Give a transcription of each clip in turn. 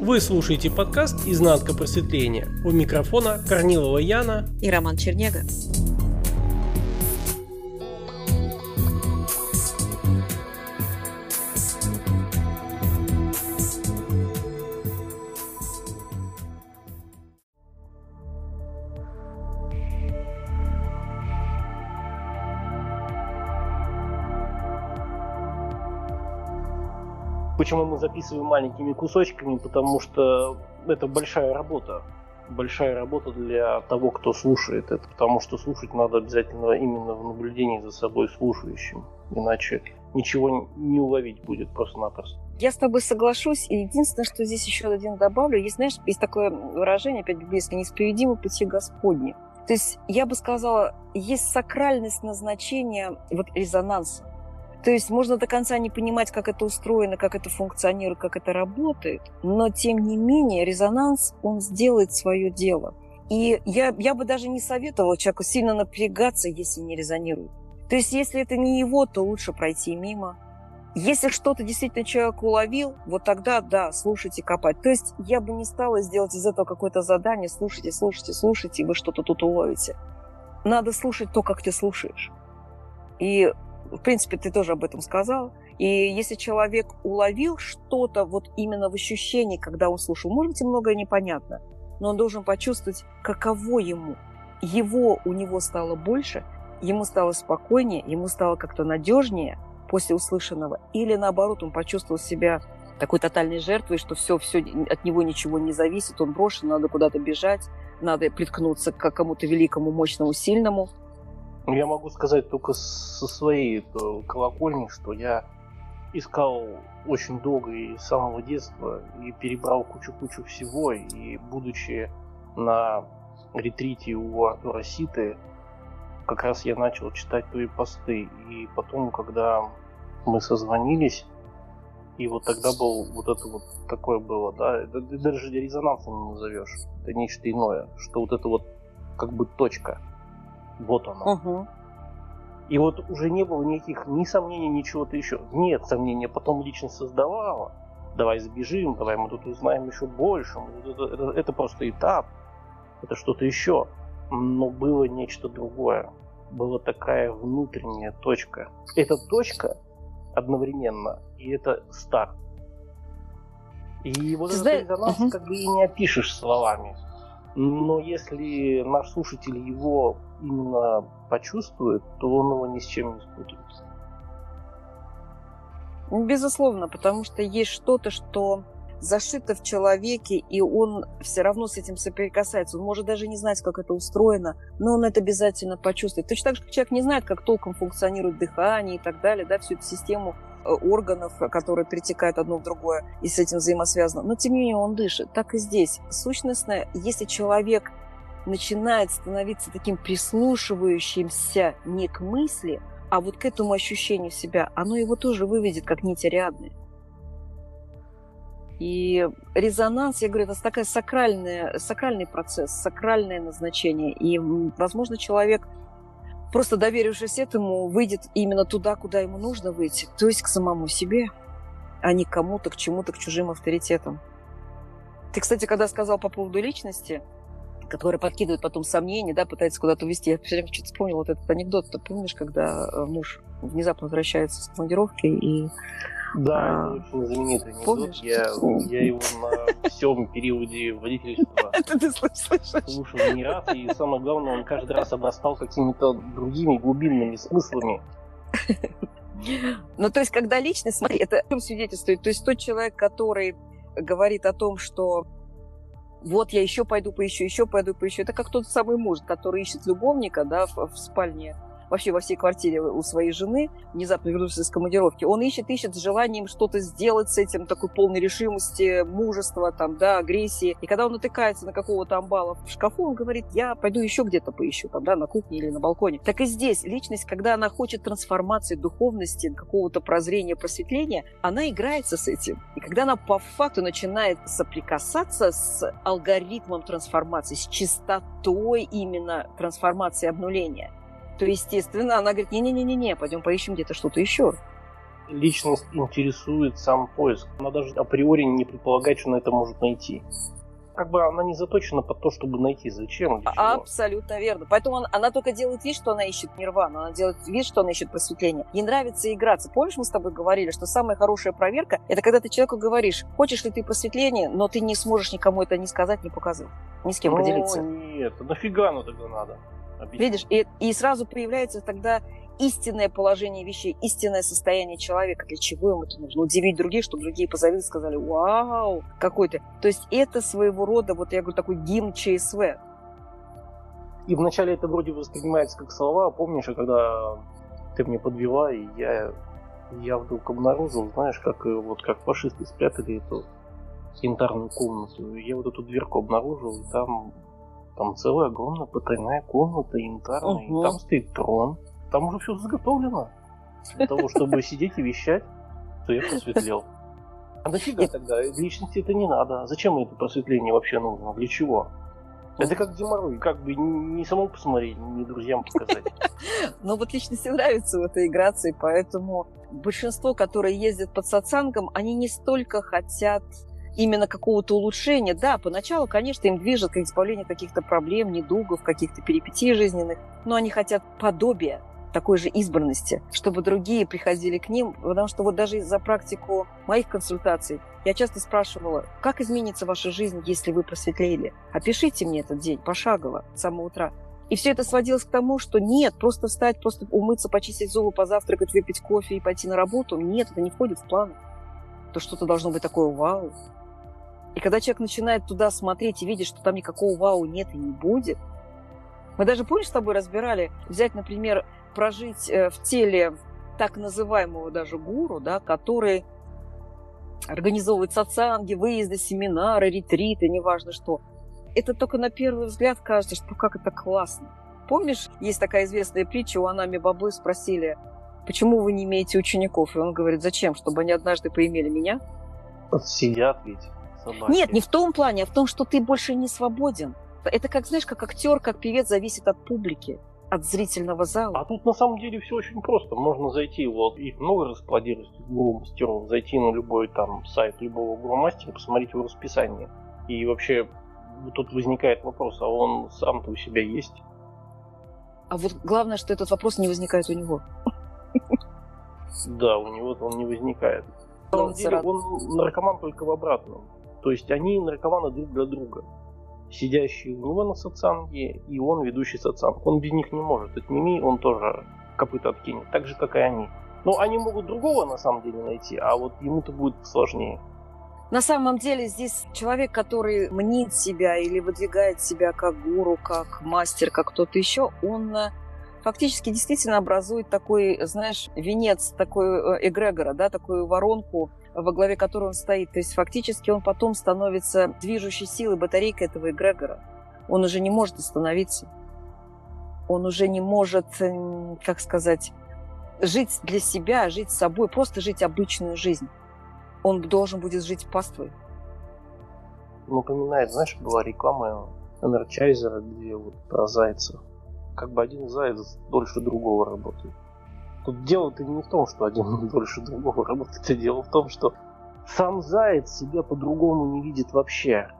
Вы слушаете подкаст «Изнанка просветления». У микрофона Корнилова Яна и Роман Чернега. Почему мы записываем маленькими кусочками? Потому что это большая работа. Большая работа для того, кто слушает это. Потому что слушать надо обязательно именно в наблюдении за собой слушающим. Иначе ничего не уловить будет просто-напросто. Я с тобой соглашусь. И единственное, что здесь еще один добавлю, есть, знаешь, есть такое выражение, опять библейское, несправедливо пути Господни. То есть я бы сказала, есть сакральность назначения вот резонанса. То есть можно до конца не понимать, как это устроено, как это функционирует, как это работает, но тем не менее резонанс, он сделает свое дело. И я, я бы даже не советовала человеку сильно напрягаться, если не резонирует. То есть если это не его, то лучше пройти мимо. Если что-то действительно человек уловил, вот тогда, да, слушайте, копать. То есть я бы не стала сделать из этого какое-то задание, слушайте, слушайте, слушайте, и вы что-то тут уловите. Надо слушать то, как ты слушаешь. И в принципе, ты тоже об этом сказал. И если человек уловил что-то вот именно в ощущении, когда он слушал, может быть, многое непонятно, но он должен почувствовать, каково ему. Его у него стало больше, ему стало спокойнее, ему стало как-то надежнее после услышанного. Или наоборот, он почувствовал себя такой тотальной жертвой, что все, все от него ничего не зависит, он брошен, надо куда-то бежать, надо приткнуться к кому-то великому, мощному, сильному. Я могу сказать только со своей э, колокольни, что я искал очень долго и с самого детства и перебрал кучу-кучу всего. И будучи на ретрите у Артура Ситы, как раз я начал читать твои посты. И потом, когда мы созвонились, и вот тогда был вот это вот такое было, да, это даже резонансом не назовешь. Это нечто иное, что вот это вот как бы точка – вот оно. Угу. И вот уже не было никаких ни сомнений, ни чего-то еще. Нет сомнения, потом личность создавала. Давай сбежим, давай мы тут узнаем еще больше. Это, это, это просто этап, это что-то еще. Но было нечто другое. Была такая внутренняя точка. Эта точка одновременно, и это старт. И вот Ты этот резонанс угу. как бы и не опишешь словами. Но если наш слушатель его именно почувствует, то он его ни с чем не спутает. Безусловно, потому что есть что-то, что зашито в человеке, и он все равно с этим соприкасается. Он может даже не знать, как это устроено, но он это обязательно почувствует. Точно так же, как человек не знает, как толком функционирует дыхание и так далее, да, всю эту систему органов, которые перетекают одно в другое и с этим взаимосвязано. Но тем не менее он дышит. Так и здесь. Сущностно, если человек начинает становиться таким прислушивающимся не к мысли, а вот к этому ощущению себя, оно его тоже выведет как нить Ариадны. И резонанс, я говорю, это такая сакральная, сакральный процесс, сакральное назначение. И, возможно, человек, просто доверившись этому, выйдет именно туда, куда ему нужно выйти, то есть к самому себе, а не к кому-то, к чему-то, к чужим авторитетам. Ты, кстати, когда сказал по поводу личности, которые подкидывают потом сомнения, да, пытаются куда-то увести. Я все время что-то вспомнил вот этот анекдот. Ты помнишь, когда э, муж внезапно возвращается с командировки и да, а, это очень знаменитый анекдот. Помнишь? Я, я его на всем периоде водительства слушал не раз. И самое главное, он каждый раз обрастал какими-то другими глубинными смыслами. Ну, то есть, когда личность, смотри, это о чем свидетельствует? То есть, тот человек, который говорит о том, что вот я еще пойду поищу, еще пойду поищу. Это как тот самый муж, который ищет любовника да, в, в спальне вообще во всей квартире у своей жены, внезапно вернувшись из командировки, он ищет, ищет с желанием что-то сделать с этим, такой полной решимости, мужества, там, да, агрессии. И когда он натыкается на какого-то амбала в шкафу, он говорит, я пойду еще где-то поищу, там, да, на кухне или на балконе. Так и здесь личность, когда она хочет трансформации духовности, какого-то прозрения, просветления, она играется с этим. И когда она по факту начинает соприкасаться с алгоритмом трансформации, с чистотой именно трансформации обнуления, то, естественно, она говорит, не-не-не-не, пойдем поищем где-то что-то еще. личность интересует сам поиск. Она даже априори не предполагает, что на это может найти как бы она не заточена под то, чтобы найти. Зачем? Абсолютно верно. Поэтому он, она только делает вид, что она ищет нирвану, она делает вид, что она ищет просветление. Ей нравится играться. Помнишь, мы с тобой говорили, что самая хорошая проверка – это когда ты человеку говоришь, хочешь ли ты просветление, но ты не сможешь никому это не сказать, не показать, ни с кем ну, поделиться. нет, нафига оно тогда надо? Объяснить. Видишь, и, и сразу появляется тогда истинное положение вещей, истинное состояние человека. Для чего ему это нужно? Удивить других, чтобы другие позавидовали, сказали, вау, какой ты. То есть это своего рода, вот я говорю, такой гимн ЧСВ. И вначале это вроде воспринимается как слова. Помнишь, когда ты мне подвела, и я, я вдруг обнаружил, знаешь, как вот как фашисты спрятали эту янтарную комнату. Я вот эту дверку обнаружил, и там, там целая огромная потайная комната янтарная, угу. и там стоит трон там уже все заготовлено. Для того, чтобы сидеть и вещать, то я просветлел. А нафига тогда? Личности это не надо. Зачем это просветление вообще нужно? Для чего? Это как геморрой, как бы не самому посмотреть, не друзьям показать. Ну вот личности нравится в этой играться, и поэтому большинство, которые ездят под сатсангом, они не столько хотят именно какого-то улучшения. Да, поначалу, конечно, им движет к избавлению каких-то проблем, недугов, каких-то перипетий жизненных, но они хотят подобия такой же избранности, чтобы другие приходили к ним, потому что вот даже за практику моих консультаций я часто спрашивала, как изменится ваша жизнь, если вы просветлели? Опишите мне этот день пошагово с самого утра. И все это сводилось к тому, что нет, просто встать, просто умыться, почистить зубы, позавтракать, выпить кофе и пойти на работу. Нет, это не входит в планы. То что-то должно быть такое вау. И когда человек начинает туда смотреть и видит, что там никакого вау нет и не будет, мы даже, помнишь, с тобой разбирали, взять, например, прожить э, в теле так называемого даже гуру, да, который организовывает сатсанги, выезды, семинары, ретриты, неважно что. Это только на первый взгляд кажется, что как это классно. Помнишь, есть такая известная притча, у Анами Бабы спросили, почему вы не имеете учеников? И он говорит, зачем, чтобы они однажды поимели меня? Сидят ведь собаки. Нет, не в том плане, а в том, что ты больше не свободен. Это как, знаешь, как актер, как певец зависит от публики от зрительного зала. А тут на самом деле все очень просто. Можно зайти, вот их много расплодилось, гуру мастеров, зайти на любой там сайт любого гуру мастера, посмотреть его расписание. И вообще тут возникает вопрос, а он сам-то у себя есть? А вот главное, что этот вопрос не возникает у него. Да, у него он не возникает. На самом деле он наркоман только в обратном. То есть они наркоманы друг для друга сидящий у него на сатсанге, и он ведущий сатсанг. Он без них не может. Это Мими, он тоже копыта откинет, так же, как и они. Но они могут другого на самом деле найти, а вот ему-то будет сложнее. На самом деле здесь человек, который мнит себя или выдвигает себя как гуру, как мастер, как кто-то еще, он э, фактически действительно образует такой, знаешь, венец такой э, эгрегора, да, такую воронку во главе которой он стоит. То есть фактически он потом становится движущей силой, батарейкой этого эгрегора. Он уже не может остановиться. Он уже не может, как сказать, жить для себя, жить с собой, просто жить обычную жизнь. Он должен будет жить паствой. Напоминает, знаешь, была реклама Энерчайзера, где вот про зайца. Как бы один заяц дольше другого работает. Тут дело-то не в том, что один дольше другого работает, а дело в том, что сам заяц себя по-другому не видит вообще,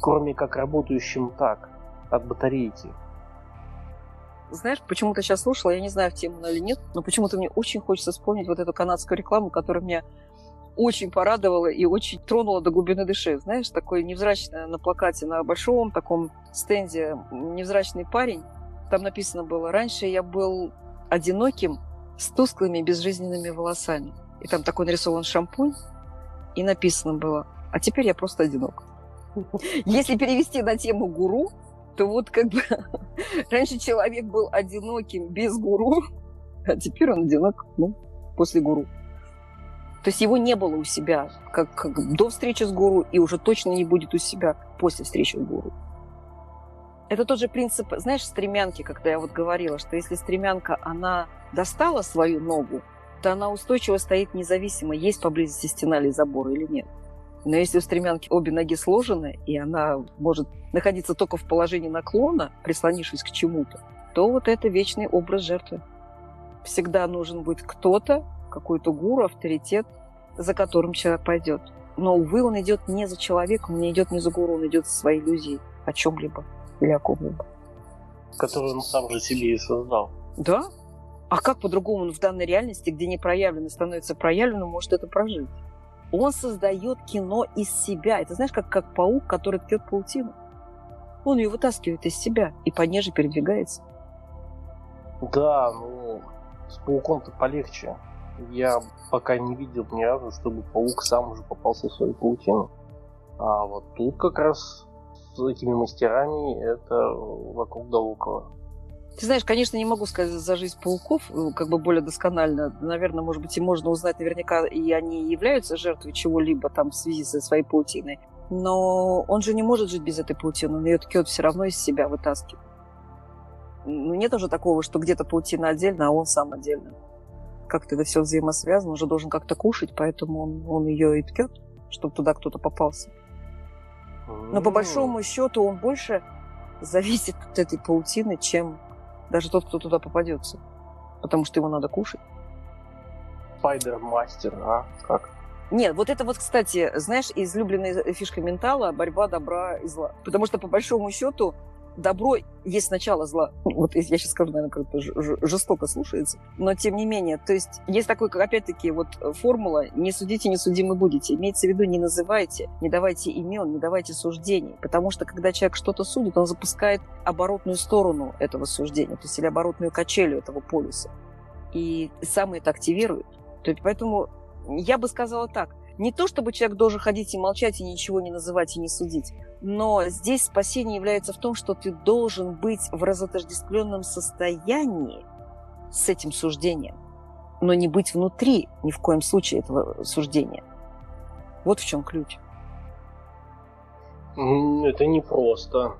кроме как работающим так, от батарейки. Знаешь, почему-то сейчас слушала, я не знаю, в тему она или нет, но почему-то мне очень хочется вспомнить вот эту канадскую рекламу, которая меня очень порадовала и очень тронула до глубины души. Знаешь, такой невзрачный на плакате, на большом таком стенде невзрачный парень. Там написано было, раньше я был одиноким с тусклыми безжизненными волосами. И там такой нарисован шампунь, и написано было, а теперь я просто одинок. Если перевести на тему гуру, то вот как бы раньше человек был одиноким без гуру, а теперь он одинок ну, после гуру. То есть его не было у себя как, как до встречи с гуру, и уже точно не будет у себя после встречи с гуру. Это тот же принцип, знаешь, стремянки, когда я вот говорила, что если стремянка, она достала свою ногу, то она устойчиво стоит независимо, есть поблизости стена или забор или нет. Но если у стремянки обе ноги сложены, и она может находиться только в положении наклона, прислонившись к чему-то, то вот это вечный образ жертвы. Всегда нужен будет кто-то, какой-то гуру, авторитет, за которым человек пойдет. Но, увы, он идет не за человеком, не идет не за гуру, он идет за своей иллюзией о чем-либо ком-либо. Которую он сам же себе и создал. Да. А как по-другому он в данной реальности, где не проявлено становится проявленным, может это прожить? Он создает кино из себя. Это знаешь, как, как паук, который ткет паутину. Он ее вытаскивает из себя и по ней же передвигается. Да, ну, с пауком-то полегче. Я пока не видел ни разу, чтобы паук сам уже попался в свою паутину. А вот тут как раз с этими мастерами это вокруг да. Ты знаешь, конечно, не могу сказать за жизнь пауков э, как бы более досконально. Наверное, может быть, и можно узнать наверняка, и они являются жертвой чего-либо там в связи со своей паутиной. Но он же не может жить без этой паутины, он ее ткет все равно из себя вытаскивает. Нет уже такого, что где-то паутина отдельно, а он сам отдельно. Как-то это все взаимосвязано, он же должен как-то кушать, поэтому он, он ее и ткет, чтобы туда кто-то попался. Но по большому счету он больше зависит от этой паутины, чем даже тот, кто туда попадется. Потому что его надо кушать. Спайдер-мастер, а? Как? Нет, вот это вот, кстати, знаешь, излюбленная фишка ментала – борьба добра и зла. Потому что, по большому счету, добро есть начало зла. Вот я сейчас скажу, наверное, как-то жестоко слушается. Но тем не менее, то есть есть такой, опять-таки, вот формула «не судите, не судимы будете». Имеется в виду не называйте, не давайте имен, не давайте суждений. Потому что, когда человек что-то судит, он запускает оборотную сторону этого суждения, то есть или оборотную качелю этого полюса. И сам это активирует. То есть поэтому я бы сказала так. Не то, чтобы человек должен ходить и молчать, и ничего не называть, и не судить. Но здесь спасение является в том, что ты должен быть в разотождествленном состоянии с этим суждением, но не быть внутри ни в коем случае этого суждения. Вот в чем ключ. Это не просто.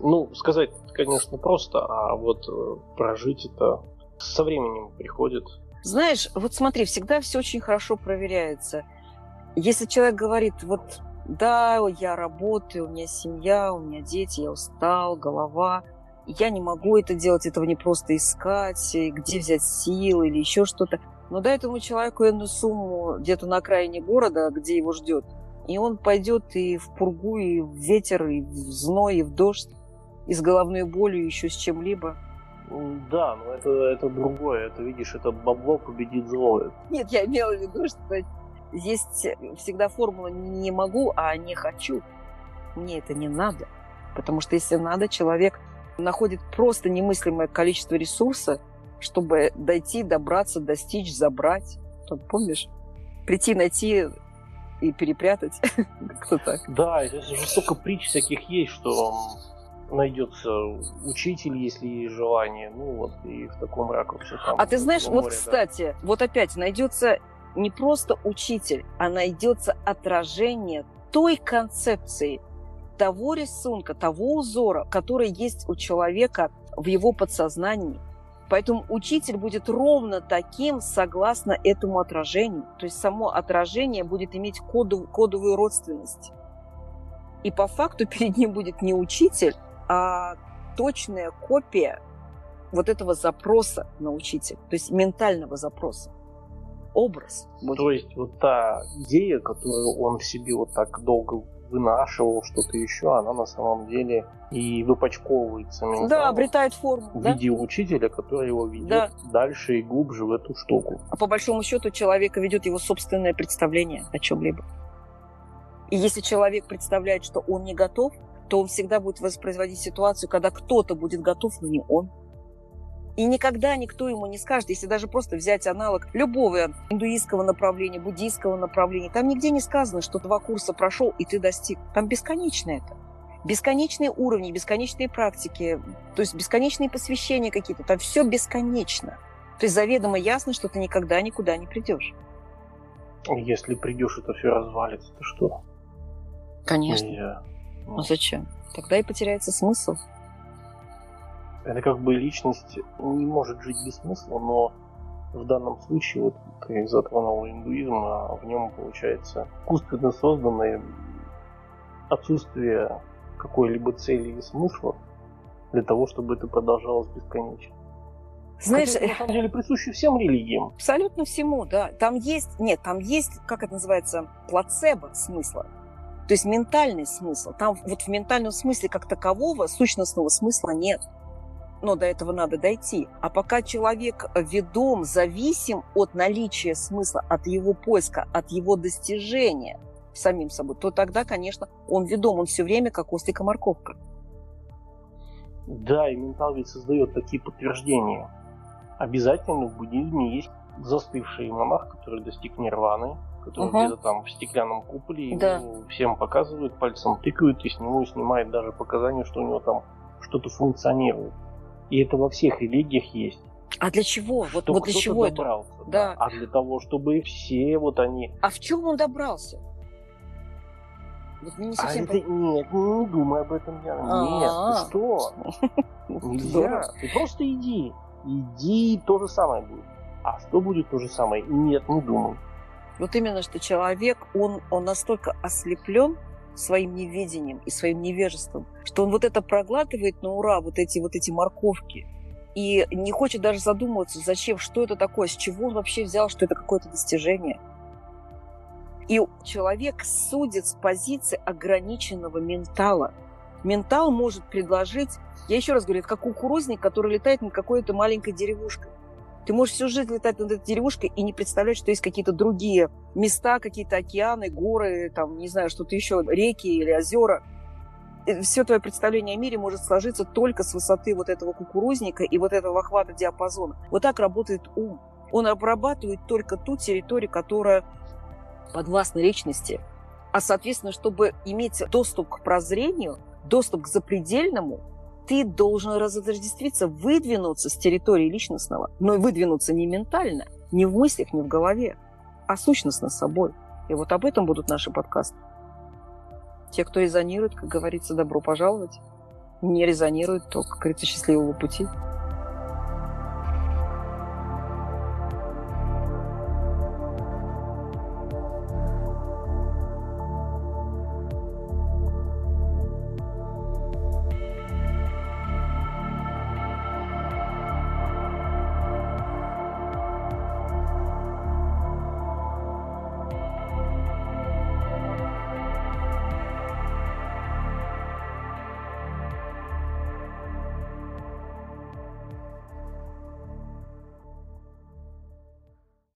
Ну, сказать, конечно, просто, а вот э, прожить это со временем приходит. Знаешь, вот смотри, всегда все очень хорошо проверяется. Если человек говорит, вот да, я работаю, у меня семья, у меня дети, я устал, голова. Я не могу это делать, этого не просто искать, где взять силы или еще что-то. Но дай этому человеку энную сумму где-то на окраине города, где его ждет. И он пойдет и в пургу, и в ветер, и в зной, и в дождь, и с головной болью, еще с чем-либо. Да, но это, это другое. Это, видишь, это бабло победит зло. Нет, я имела в виду, что есть всегда формула «не могу», а «не хочу». Мне это не надо. Потому что если надо, человек находит просто немыслимое количество ресурса, чтобы дойти, добраться, достичь, забрать. Тут, помнишь? Прийти, найти и перепрятать. Кто так? Да, уже столько притч всяких есть, что найдется учитель, если есть желание. Ну вот, и в таком ракурсе. Там, а ты знаешь, вот, кстати, вот опять найдется не просто учитель, а найдется отражение той концепции, того рисунка, того узора, который есть у человека в его подсознании. Поэтому учитель будет ровно таким, согласно этому отражению. То есть само отражение будет иметь коду, кодовую родственность. И по факту перед ним будет не учитель, а точная копия вот этого запроса на учителя, то есть ментального запроса образ. Будет. То есть вот та идея, которую он в себе вот так долго вынашивал, что-то еще, она на самом деле и выпачковывается. Да, обретает форму. В да? виде учителя, который его ведет да. дальше и глубже в эту штуку. А по большому счету человека ведет его собственное представление о чем-либо. И если человек представляет, что он не готов, то он всегда будет воспроизводить ситуацию, когда кто-то будет готов, но не он. И никогда никто ему не скажет, если даже просто взять аналог любого индуистского направления, буддийского направления, там нигде не сказано, что два курса прошел и ты достиг. Там бесконечно это. Бесконечные уровни, бесконечные практики, то есть бесконечные посвящения какие-то, там все бесконечно. То есть заведомо ясно, что ты никогда никуда не придешь. Если придешь, это все развалится, то что? Конечно. Я... Ну зачем? Тогда и потеряется смысл. Это как бы личность не может жить без смысла, но в данном случае, вот ты затронул индуизм, а в нем получается искусственно созданное отсутствие какой-либо цели и смысла для того, чтобы это продолжалось бесконечно. Знаешь, Хотя, на самом деле присуще всем религиям. Абсолютно всему, да. Там есть, нет, там есть, как это называется, плацебо смысла. То есть ментальный смысл. Там вот в ментальном смысле как такового сущностного смысла нет. Но до этого надо дойти. А пока человек ведом, зависим от наличия смысла, от его поиска, от его достижения самим собой, то тогда, конечно, он ведом, он все время как ослика-морковка. Да, и ментал ведь создает такие подтверждения. Обязательно в буддизме есть застывший монах, который достиг нирваны, который угу. где-то там в стеклянном куполе, да. всем показывают, пальцем тыкают, и с него снимает даже показания, что у него там что-то функционирует. И это во всех религиях есть. А для чего? Вот, вот для чего добрался, это? Да. А для того, чтобы все вот они... А в чем он добрался? Вот не совсем... а это, нет, не думай об этом, Яна. Нет, ты что? Нельзя. Ты просто иди. Иди, то же самое будет. А что будет то же самое? Нет, не думай. Вот именно, что человек, он, он настолько ослеплен своим неведением и своим невежеством, что он вот это проглатывает на ура, вот эти вот эти морковки, и не хочет даже задумываться, зачем, что это такое, с чего он вообще взял, что это какое-то достижение. И человек судит с позиции ограниченного ментала. Ментал может предложить, я еще раз говорю, это как кукурузник, который летает над какой-то маленькой деревушкой. Ты можешь всю жизнь летать над этой деревушкой и не представлять, что есть какие-то другие места, какие-то океаны, горы, там, не знаю, что-то еще, реки или озера. Все твое представление о мире может сложиться только с высоты вот этого кукурузника и вот этого охвата диапазона. Вот так работает ум. Он обрабатывает только ту территорию, которая подвластна личности. А, соответственно, чтобы иметь доступ к прозрению, доступ к запредельному, ты должен разотождествиться, выдвинуться с территории личностного, но выдвинуться не ментально, не в мыслях, не в голове, а сущностно с собой. И вот об этом будут наши подкасты. Те, кто резонирует, как говорится, добро пожаловать. Не резонирует, то, как говорится, счастливого пути.